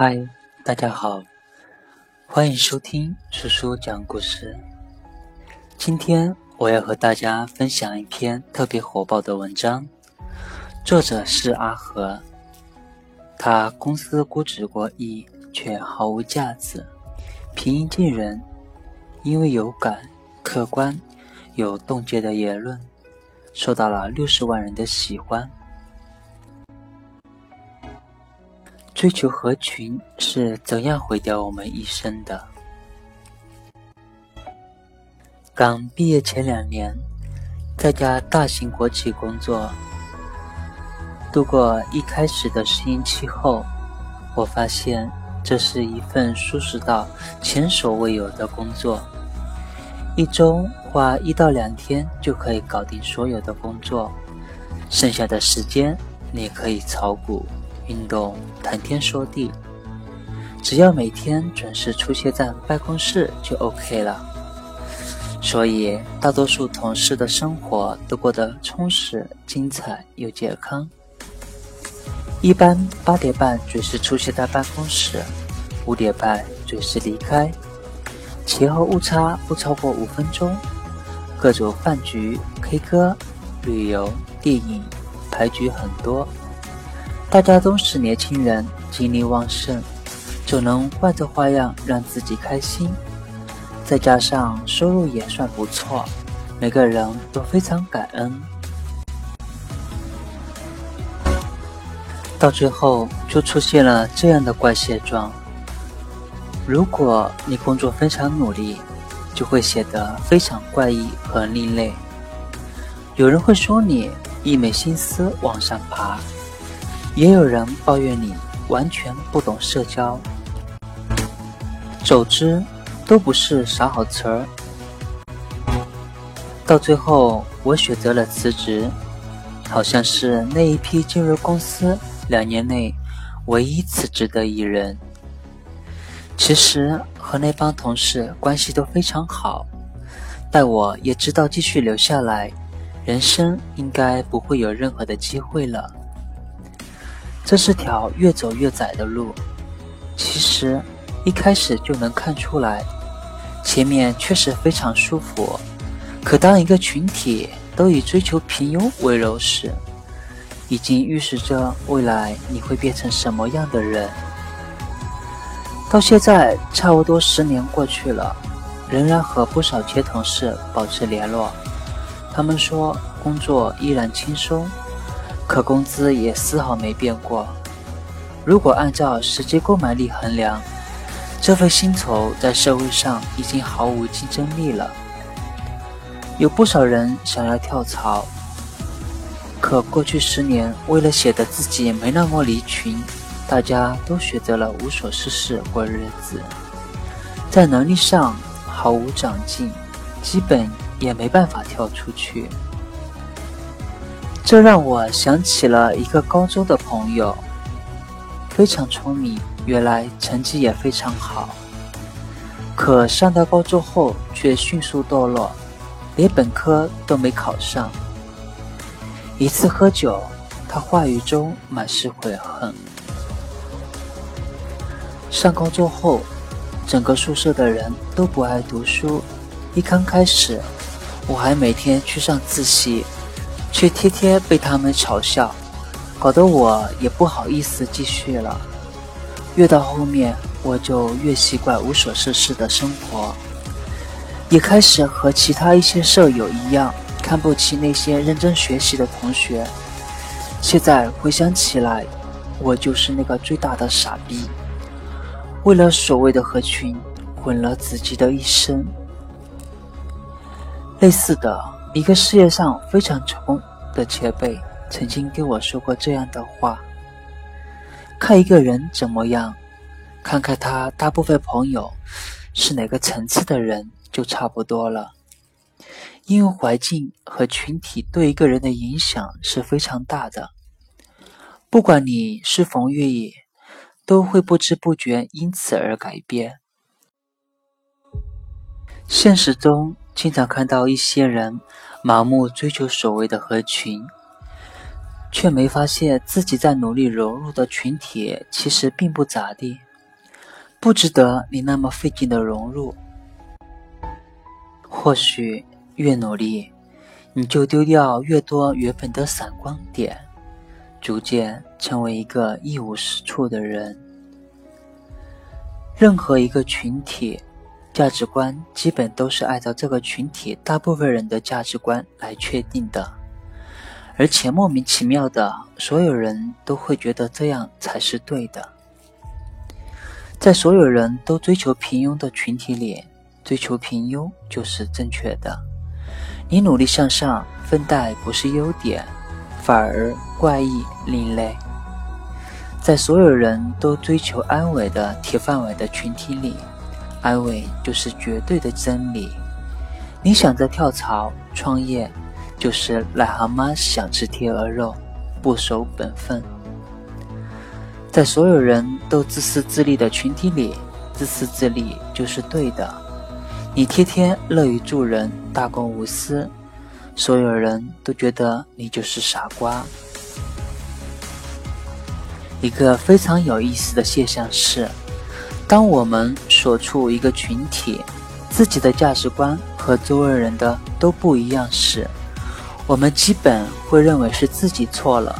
嗨，大家好，欢迎收听叔叔讲故事。今天我要和大家分享一篇特别火爆的文章，作者是阿和。他公司估值过亿，却毫无价值，平易近人，因为有感、客观、有洞见的言论，受到了六十万人的喜欢。追求合群是怎样毁掉我们一生的？刚毕业前两年，在家大型国企工作，度过一开始的适应期后，我发现这是一份舒适到前所未有的工作。一周花一到两天就可以搞定所有的工作，剩下的时间你可以炒股。运动谈天说地，只要每天准时出现在办公室就 OK 了。所以大多数同事的生活都过得充实、精彩又健康。一般八点半准时出现在办公室，五点半准时离开，前后误差不超过五分钟。各种饭局、K 歌、旅游、电影、牌局很多。大家都是年轻人，精力旺盛，总能换着花样让自己开心。再加上收入也算不错，每个人都非常感恩。到最后就出现了这样的怪现状：如果你工作非常努力，就会显得非常怪异和另类。有人会说你一门心思往上爬。也有人抱怨你完全不懂社交，总之都不是啥好词儿。到最后，我选择了辞职，好像是那一批进入公司两年内唯一辞职的一人。其实和那帮同事关系都非常好，但我也知道继续留下来，人生应该不会有任何的机会了。这是条越走越窄的路，其实一开始就能看出来，前面确实非常舒服。可当一个群体都以追求平庸为荣时，已经预示着未来你会变成什么样的人。到现在差不多十年过去了，仍然和不少前同事保持联络，他们说工作依然轻松。可工资也丝毫没变过。如果按照实际购买力衡量，这份薪酬在社会上已经毫无竞争力了。有不少人想要跳槽，可过去十年，为了显得自己没那么离群，大家都选择了无所事事过日子，在能力上毫无长进，基本也没办法跳出去。这让我想起了一个高中的朋友，非常聪明，原来成绩也非常好。可上到高中后却迅速堕落，连本科都没考上。一次喝酒，他话语中满是悔恨。上高中后，整个宿舍的人都不爱读书。一刚开始，我还每天去上自习。却天天被他们嘲笑，搞得我也不好意思继续了。越到后面，我就越习惯无所事事的生活，也开始和其他一些舍友一样，看不起那些认真学习的同学。现在回想起来，我就是那个最大的傻逼，为了所谓的合群，毁了自己的一生。类似的。一个事业上非常成功的前辈曾经跟我说过这样的话：看一个人怎么样，看看他大部分朋友是哪个层次的人就差不多了。因为环境和群体对一个人的影响是非常大的，不管你是否愿意，都会不知不觉因此而改变。现实中。经常看到一些人盲目追求所谓的合群，却没发现自己在努力融入的群体其实并不咋地。不值得你那么费劲的融入。或许越努力，你就丢掉越多原本的闪光点，逐渐成为一个一无是处的人。任何一个群体。价值观基本都是按照这个群体大部分人的价值观来确定的，而且莫名其妙的，所有人都会觉得这样才是对的。在所有人都追求平庸的群体里，追求平庸就是正确的。你努力向上，分带不是优点，反而怪异另类。在所有人都追求安稳的铁饭碗的群体里。安慰就是绝对的真理。你想着跳槽创业，就是癞蛤蟆想吃天鹅肉，不守本分。在所有人都自私自利的群体里，自私自利就是对的。你天天乐于助人，大公无私，所有人都觉得你就是傻瓜。一个非常有意思的现象是。当我们所处一个群体，自己的价值观和周围人的都不一样时，我们基本会认为是自己错了，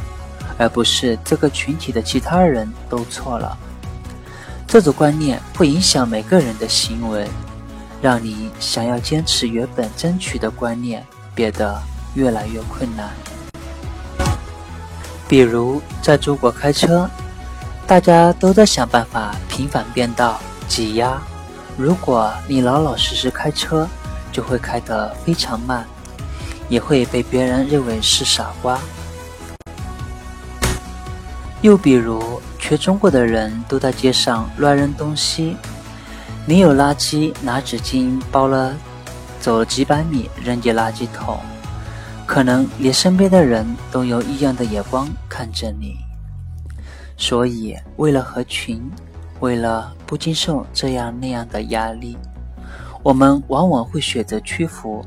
而不是这个群体的其他人都错了。这种观念会影响每个人的行为，让你想要坚持原本争取的观念变得越来越困难。比如在中国开车。大家都在想办法频繁变道、挤压。如果你老老实实开车，就会开得非常慢，也会被别人认为是傻瓜。又比如，全中国的人都在街上乱扔东西，你有垃圾拿纸巾包了，走了几百米扔进垃圾桶，可能连身边的人都用异样的眼光看着你。所以，为了合群，为了不经受这样那样的压力，我们往往会选择屈服，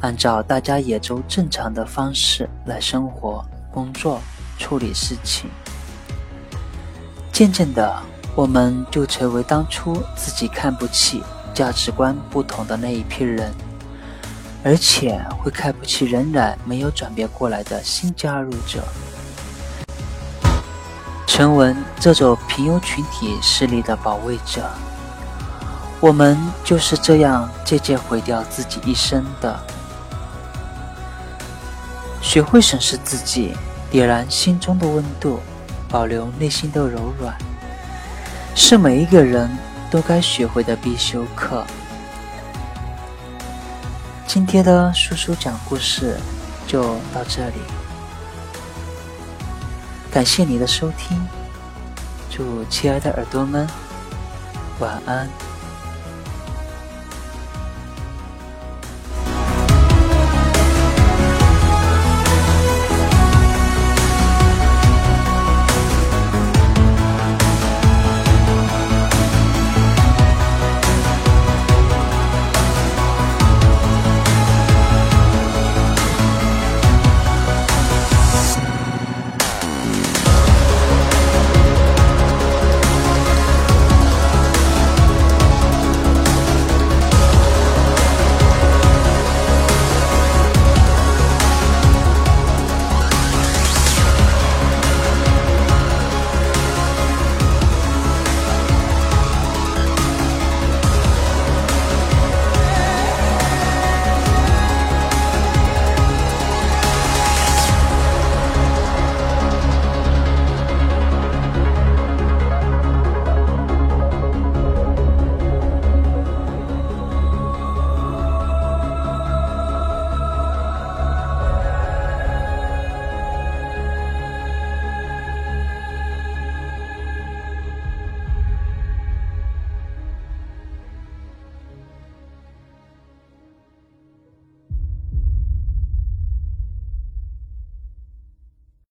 按照大家眼中正常的方式来生活、工作、处理事情。渐渐的，我们就成为当初自己看不起、价值观不同的那一批人，而且会看不起仍然没有转变过来的新加入者。成为这种平庸群体势力的保卫者，我们就是这样渐渐毁掉自己一生的。学会审视自己，点燃心中的温度，保留内心的柔软，是每一个人都该学会的必修课。今天的叔叔讲故事就到这里。感谢你的收听，祝亲爱的耳朵们晚安。